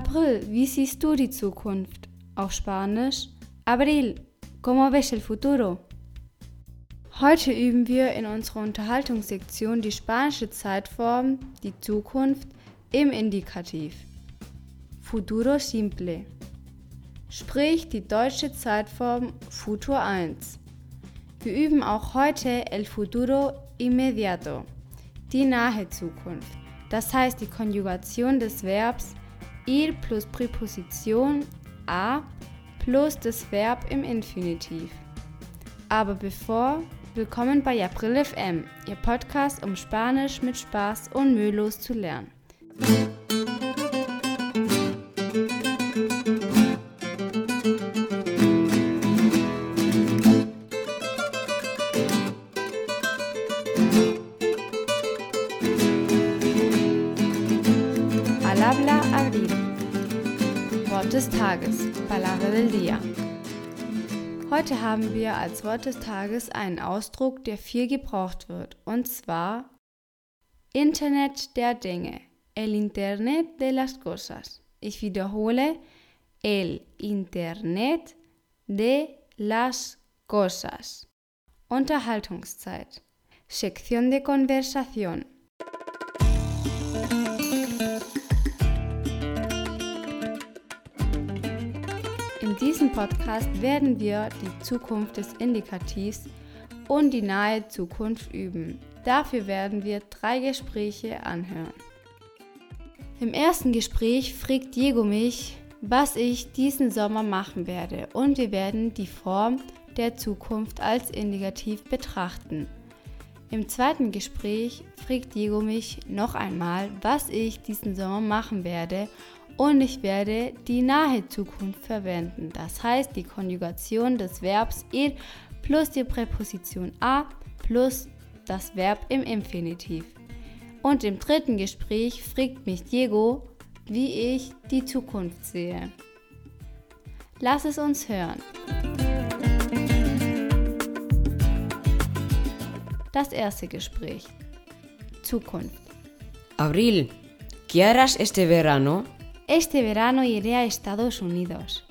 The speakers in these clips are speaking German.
April, wie siehst du die Zukunft? Auf Spanisch. Abril, ¿cómo ves el futuro? Heute üben wir in unserer Unterhaltungssektion die spanische Zeitform, die Zukunft, im Indikativ. Futuro simple. Sprich die deutsche Zeitform Futur 1. Wir üben auch heute el futuro inmediato, die nahe Zukunft. Das heißt die Konjugation des Verbs ir plus Präposition a plus das Verb im Infinitiv. Aber bevor, willkommen bei April FM, Ihr Podcast, um Spanisch mit Spaß und mühelos zu lernen. Tages, Palabra del Día. Heute haben wir als Wort des Tages einen Ausdruck, der viel gebraucht wird, und zwar Internet der Dinge, el Internet de las Cosas. Ich wiederhole, el Internet de las Cosas. Unterhaltungszeit. Sección de conversación. In diesem Podcast werden wir die Zukunft des Indikativs und die nahe Zukunft üben. Dafür werden wir drei Gespräche anhören. Im ersten Gespräch fragt Diego mich, was ich diesen Sommer machen werde und wir werden die Form der Zukunft als Indikativ betrachten. Im zweiten Gespräch fragt Diego mich noch einmal, was ich diesen Sommer machen werde und ich werde die nahe Zukunft verwenden. Das heißt die Konjugation des Verbs ir plus die Präposition a plus das Verb im Infinitiv. Und im dritten Gespräch fragt mich Diego, wie ich die Zukunft sehe. Lass es uns hören. Das erste Gespräch. Zukunft. Abril, ¿qué harás este verano? Este verano iré a Estados Unidos.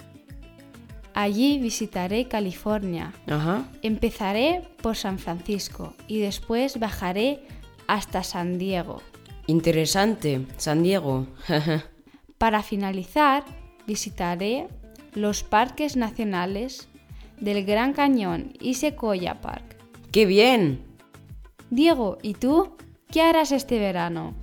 Allí visitaré California. Ajá. Empezaré por San Francisco y después bajaré hasta San Diego. Interesante, San Diego. Para finalizar, visitaré los parques nacionales del Gran Cañón y Sequoia Park. ¡Qué bien! Diego, ¿y tú? ¿Qué harás este verano?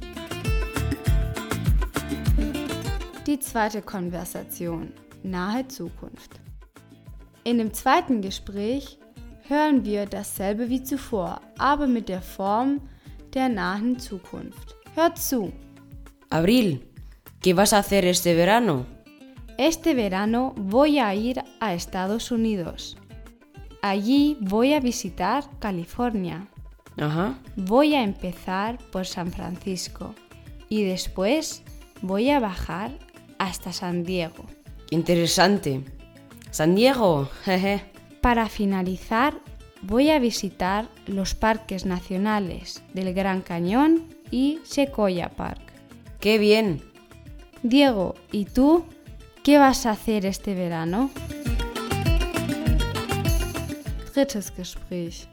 Die zweite Konversation. Nahe Zukunft. In dem zweiten Gespräch hören wir dasselbe wie zuvor, aber mit der Form der nahen Zukunft. Hört zu. Abril, ¿qué vas a hacer este verano? Este verano voy a ir a Estados Unidos. Allí voy a visitar California. Ajá. Voy a empezar por San Francisco y después voy a bajar hasta San Diego. Interesante. San Diego. Jeje. Para finalizar, voy a visitar los parques nacionales del Gran Cañón y Sequoia Park. ¡Qué bien! Diego, ¿y tú qué vas a hacer este verano? Drittes Gespräch.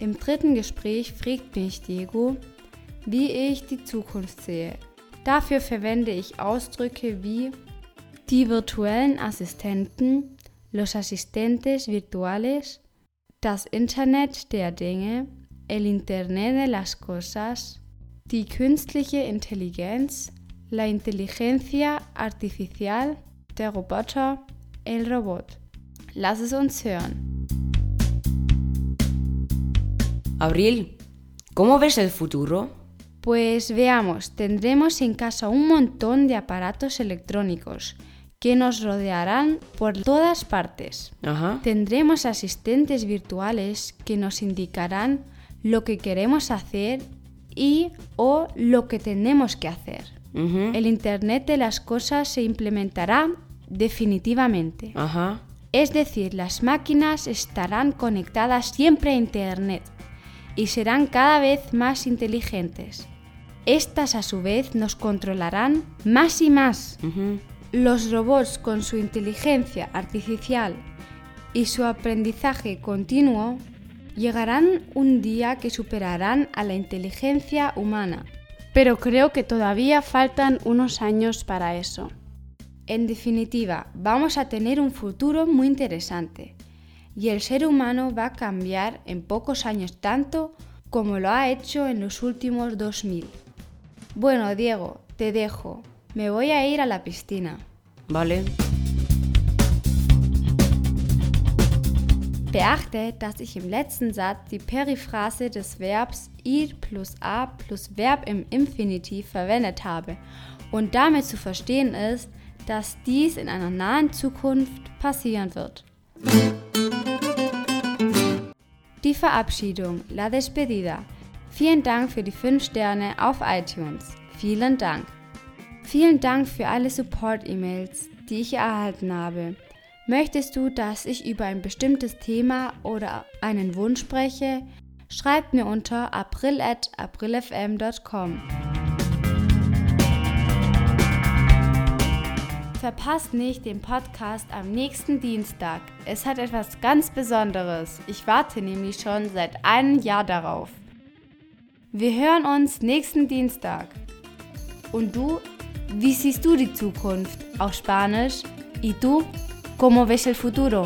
Im dritten Gespräch fragt mich Diego, wie ich die Zukunft sehe. Dafür verwende ich Ausdrücke wie die virtuellen Assistenten, los asistentes virtuales, das Internet der Dinge, el Internet de las Cosas, die künstliche Intelligenz, la inteligencia artificial, der Roboter, el Robot. Lass es uns hören. Abril, ¿cómo ves el futuro? Pues veamos, tendremos en casa un montón de aparatos electrónicos que nos rodearán por todas partes. Ajá. Tendremos asistentes virtuales que nos indicarán lo que queremos hacer y o lo que tenemos que hacer. El Internet de las Cosas se implementará definitivamente. Ajá. Es decir, las máquinas estarán conectadas siempre a Internet y serán cada vez más inteligentes. Estas a su vez nos controlarán más y más. Los robots con su inteligencia artificial y su aprendizaje continuo llegarán un día que superarán a la inteligencia humana. Pero creo que todavía faltan unos años para eso. En definitiva, vamos a tener un futuro muy interesante y el ser humano va a cambiar en pocos años tanto como lo ha hecho en los últimos 2000. Bueno, Diego, te dejo. Me voy a ir a la piscina. Vale. Beachte, dass ich im letzten Satz die Periphrase des Verbs ir plus a plus Verb im Infinitiv verwendet habe und damit zu verstehen ist, dass dies in einer nahen Zukunft passieren wird. Die Verabschiedung, la despedida. Vielen Dank für die 5 Sterne auf iTunes. Vielen Dank. Vielen Dank für alle Support-E-Mails, die ich erhalten habe. Möchtest du, dass ich über ein bestimmtes Thema oder einen Wunsch spreche? Schreibt mir unter april.aprilfm.com. Verpasst nicht den Podcast am nächsten Dienstag. Es hat etwas ganz Besonderes. Ich warte nämlich schon seit einem Jahr darauf. Wir hören uns nächsten Dienstag. Und du, wie siehst du die Zukunft auf Spanisch? ¿Y tú, cómo ves el futuro?